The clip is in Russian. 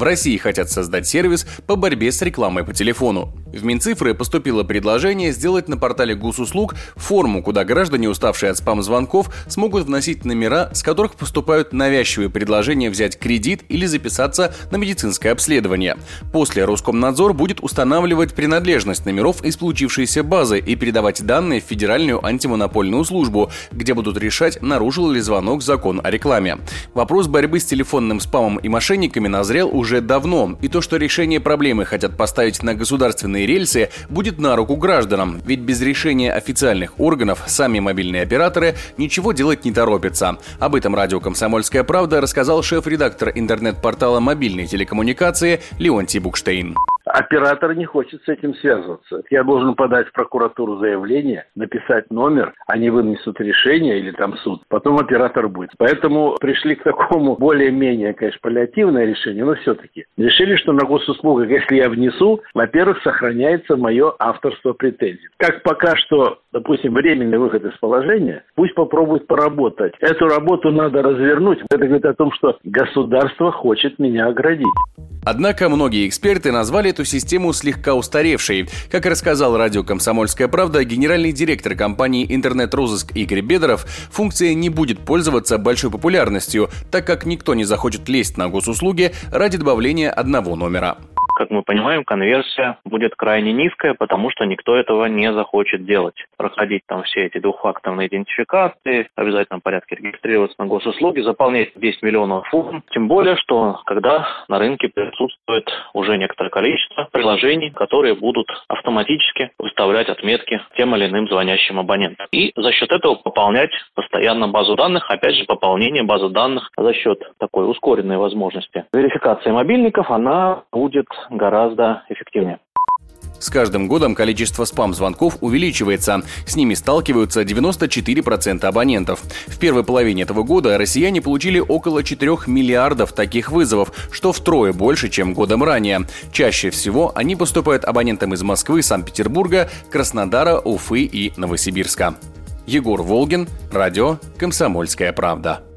В России хотят создать сервис по борьбе с рекламой по телефону. В Минцифры поступило предложение сделать на портале госуслуг форму, куда граждане, уставшие от спам-звонков, смогут вносить номера, с которых поступают навязчивые предложения взять кредит или записаться на медицинское обследование. После Роскомнадзор будет устанавливать принадлежность номеров из получившейся базы и передавать данные в Федеральную антимонопольную службу, где будут решать, нарушил ли звонок закон о рекламе. Вопрос борьбы с телефонным спамом и мошенниками назрел уже давно, и то, что решение проблемы хотят поставить на государственные рельсы будет на руку гражданам, ведь без решения официальных органов сами мобильные операторы ничего делать не торопятся. Об этом радио «Комсомольская правда» рассказал шеф-редактор интернет-портала мобильной телекоммуникации Леонтий Букштейн. Оператор не хочет с этим связываться. Я должен подать в прокуратуру заявление, написать номер, они вынесут решение или там суд. Потом оператор будет. Поэтому пришли к такому более-менее, конечно, паллиативное решение, но все-таки. Решили, что на госуслугах, если я внесу, во-первых, сохраняется мое авторство претензий. Как пока что, допустим, временный выход из положения, пусть попробует поработать. Эту работу надо развернуть. Это говорит о том, что государство хочет меня оградить. Однако многие эксперты назвали эту систему слегка устаревшей. Как рассказал радио «Комсомольская правда», генеральный директор компании «Интернет-розыск» Игорь Бедоров, функция не будет пользоваться большой популярностью, так как никто не захочет лезть на госуслуги ради добавления одного номера как мы понимаем, конверсия будет крайне низкая, потому что никто этого не захочет делать. Проходить там все эти двухфакторные идентификации, в обязательном порядке регистрироваться на госуслуги, заполнять 10 миллионов форм. Тем более, что когда на рынке присутствует уже некоторое количество приложений, которые будут автоматически выставлять отметки тем или иным звонящим абонентам. И за счет этого пополнять постоянно базу данных, опять же, пополнение базы данных за счет такой ускоренной возможности верификации мобильников, она будет гораздо эффективнее. С каждым годом количество спам-звонков увеличивается. С ними сталкиваются 94% абонентов. В первой половине этого года россияне получили около 4 миллиардов таких вызовов, что втрое больше, чем годом ранее. Чаще всего они поступают абонентам из Москвы, Санкт-Петербурга, Краснодара, Уфы и Новосибирска. Егор Волгин, радио «Комсомольская правда».